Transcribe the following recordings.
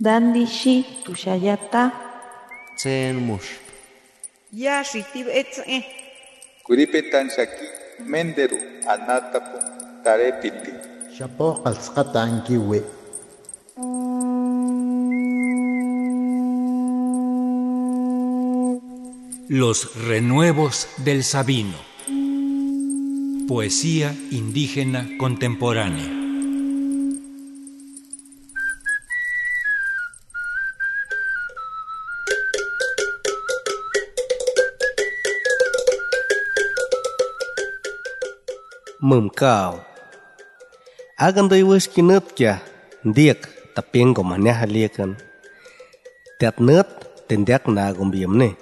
Dandishi tushayata. Tsen mush. Yashi tibetze. Kuripetan shaki menderu anatapu tarepiti. Shapo qalsqata ankiwi. Los renuevos del Sabino. Poesía indígena contemporánea. mumkao. Agando iwas kinutya, diek tapengo maneha liekan. Tiat nut, tendiak na gumbiam ne.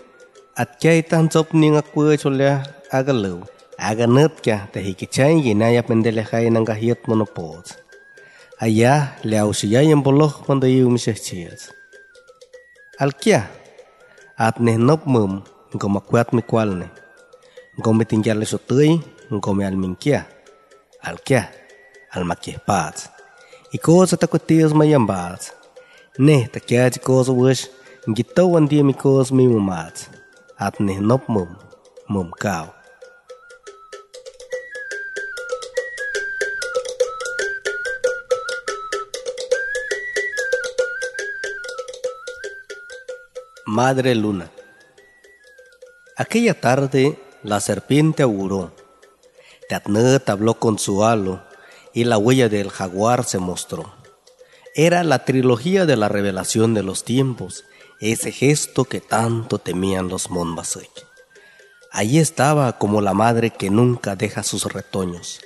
At kya itan chop ni nga kuya chulya agalaw. Aga nut kya, tahikichay ginaya pendelekay ng kahiyot mo na pot. Aya, leaw siya yung bulok kung dayo umisachiyas. Alkya, at nehnop mum, gumakwat mikwal ne. Gumitingyal iso tuy, gumial kia. Al minkia. Al kya, al makie pats. I cosa ta kotias mayambats. Ne ta kya ji cosa wish, gito wan dia mi cosa mi mumats. At ne mum, mum. Madre Luna. Aquella tarde la serpiente auguró. Teatnet habló con su halo y la huella del jaguar se mostró. Era la trilogía de la revelación de los tiempos, ese gesto que tanto temían los Monbasek. Allí estaba como la madre que nunca deja sus retoños.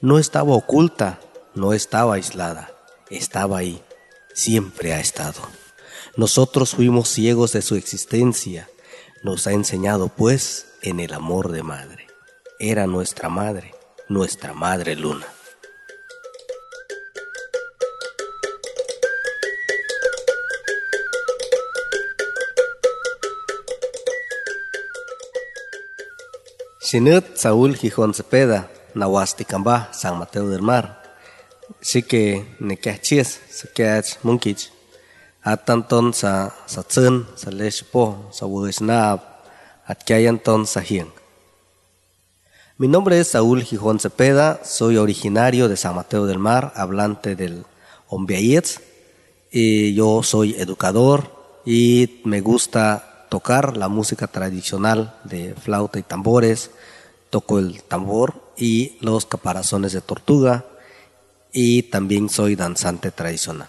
No estaba oculta, no estaba aislada, estaba ahí, siempre ha estado. Nosotros fuimos ciegos de su existencia, nos ha enseñado pues en el amor de madre. Era nuestra madre, nuestra madre luna. Sinut Saúl Gijón Cepeda, Nahuasticambá, San Mateo del Mar. Así que nekiachis, sakiach munkich. Atanton sa sa tsun, sa leshpo, sa wisnab, at kayanton sa hien. Mi nombre es Saúl Gijón Cepeda, soy originario de San Mateo del Mar, hablante del Ombiayetz, y yo soy educador y me gusta tocar la música tradicional de flauta y tambores, toco el tambor y los caparazones de tortuga y también soy danzante tradicional.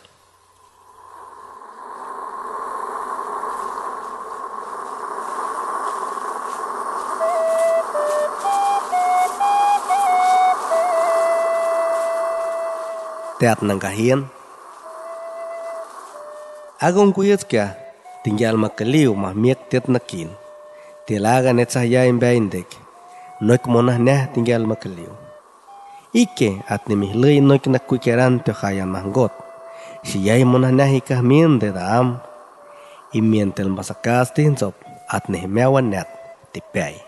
teatnankahian agon mah miak teat nakin. tilaga net netzahyayim beindek noik monah neh tinggal tingyalmakaliw ike atnimihlei noik nakkuikeran got. Si yai monah neh ikah miende daam imientelmasakastintzop atnehmeawan net tipei.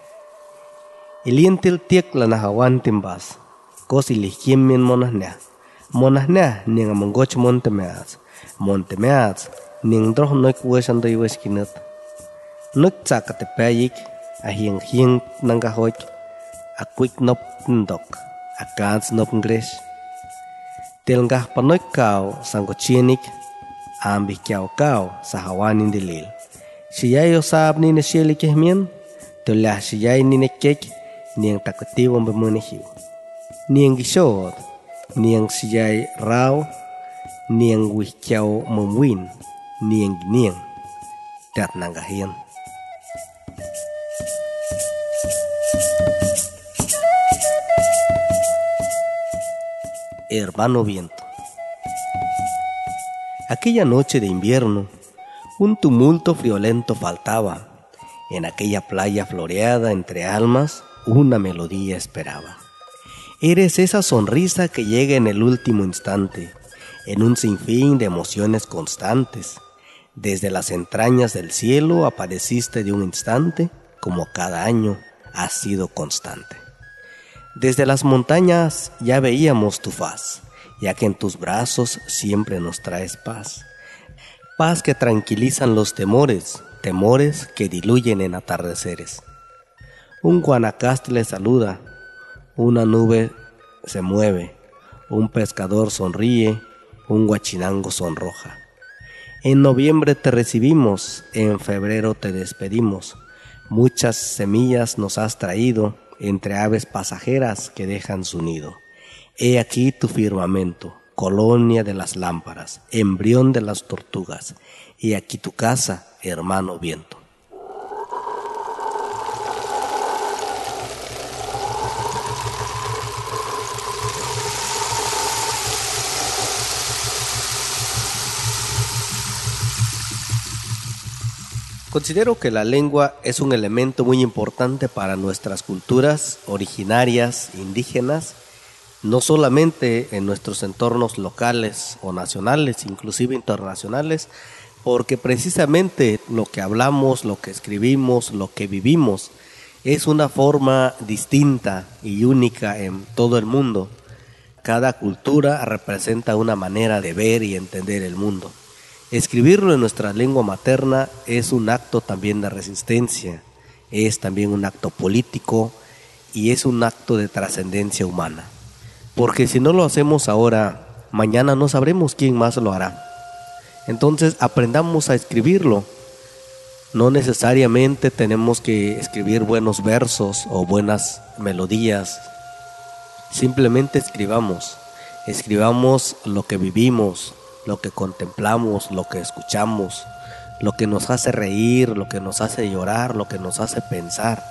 ilientil tiek lanahawan timbas kos ilihkimin monah neh monahne ning mongoch montemeats montemeats ning droh noy kuesan do yves kinat nuk chakate payik a hing hing nanga hoy a quick nop ndok a gans nop ngres telnga panoy kao sangochinik ambi kao kao sahawani dilil siyayo sabni ne sheli kehmin tulah siyay ni nekek ning takotiwom bemunihi ning gishot niang niang niang siyay raw, niang wihkyaw mumwin, niang giniang, dat nanggahian. Hermano viento. Aquella noche de invierno, un tumulto friolento faltaba. En aquella playa floreada entre almas, una melodía esperaba. Eres esa sonrisa que llega en el último instante, en un sinfín de emociones constantes. Desde las entrañas del cielo apareciste de un instante, como cada año has sido constante. Desde las montañas ya veíamos tu faz, ya que en tus brazos siempre nos traes paz. Paz que tranquilizan los temores, temores que diluyen en atardeceres. Un guanacaste le saluda, una nube se mueve, un pescador sonríe, un guachinango sonroja. En noviembre te recibimos, en febrero te despedimos. Muchas semillas nos has traído entre aves pasajeras que dejan su nido. He aquí tu firmamento, colonia de las lámparas, embrión de las tortugas. He aquí tu casa, hermano viento. Considero que la lengua es un elemento muy importante para nuestras culturas originarias, indígenas, no solamente en nuestros entornos locales o nacionales, inclusive internacionales, porque precisamente lo que hablamos, lo que escribimos, lo que vivimos, es una forma distinta y única en todo el mundo. Cada cultura representa una manera de ver y entender el mundo. Escribirlo en nuestra lengua materna es un acto también de resistencia, es también un acto político y es un acto de trascendencia humana. Porque si no lo hacemos ahora, mañana no sabremos quién más lo hará. Entonces aprendamos a escribirlo. No necesariamente tenemos que escribir buenos versos o buenas melodías. Simplemente escribamos. Escribamos lo que vivimos, lo que contemplamos, lo que escuchamos, lo que nos hace reír, lo que nos hace llorar, lo que nos hace pensar.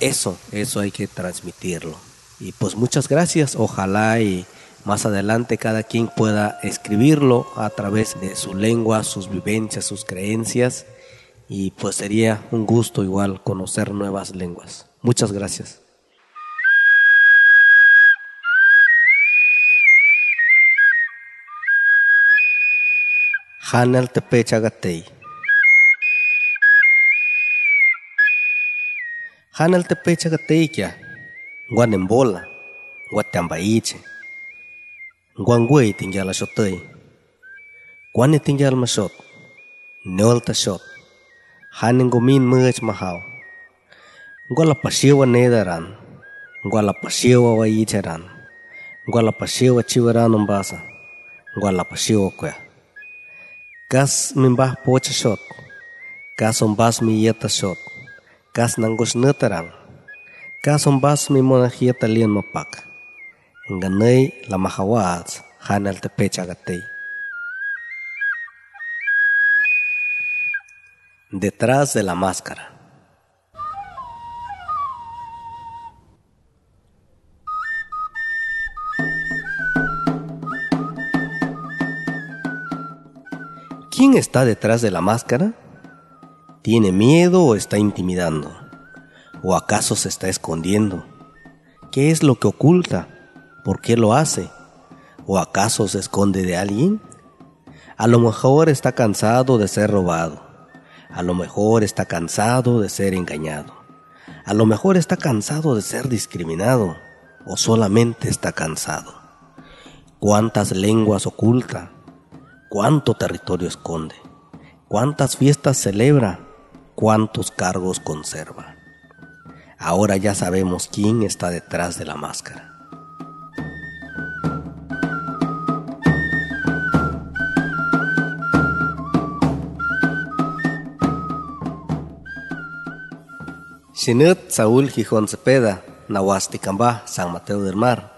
Eso, eso hay que transmitirlo. Y pues muchas gracias, ojalá y más adelante cada quien pueda escribirlo a través de su lengua, sus vivencias, sus creencias y pues sería un gusto igual conocer nuevas lenguas. Muchas gracias. Tepechagatei. Hanal tepechagatei kya. Guanembola. Guatambaiche. Guangwei tinggal shotei. Guane tinggal masot. Neolta shot. Hanin gomin merch mahau. Guala pasiwa nedaran. Guala pasiwa waicheran. Guala pasiwa chiwaran umbasa. Guala pasiwa kwea. Kas mimbah pocha shot. Kas ombas mi yeta shot. Kas nangos netarang. Kas ombas mi monahieta lien mapak. Nganay la mahawaz hanal te pecha gatei. Detrás de la máscara. ¿Quién está detrás de la máscara? ¿Tiene miedo o está intimidando? ¿O acaso se está escondiendo? ¿Qué es lo que oculta? ¿Por qué lo hace? ¿O acaso se esconde de alguien? A lo mejor está cansado de ser robado. A lo mejor está cansado de ser engañado. A lo mejor está cansado de ser discriminado. O solamente está cansado. ¿Cuántas lenguas oculta? Cuánto territorio esconde, cuántas fiestas celebra, cuántos cargos conserva. Ahora ya sabemos quién está detrás de la máscara. Sinut Saúl Gijón Cepeda, Nahuasticambá, San Mateo del Mar,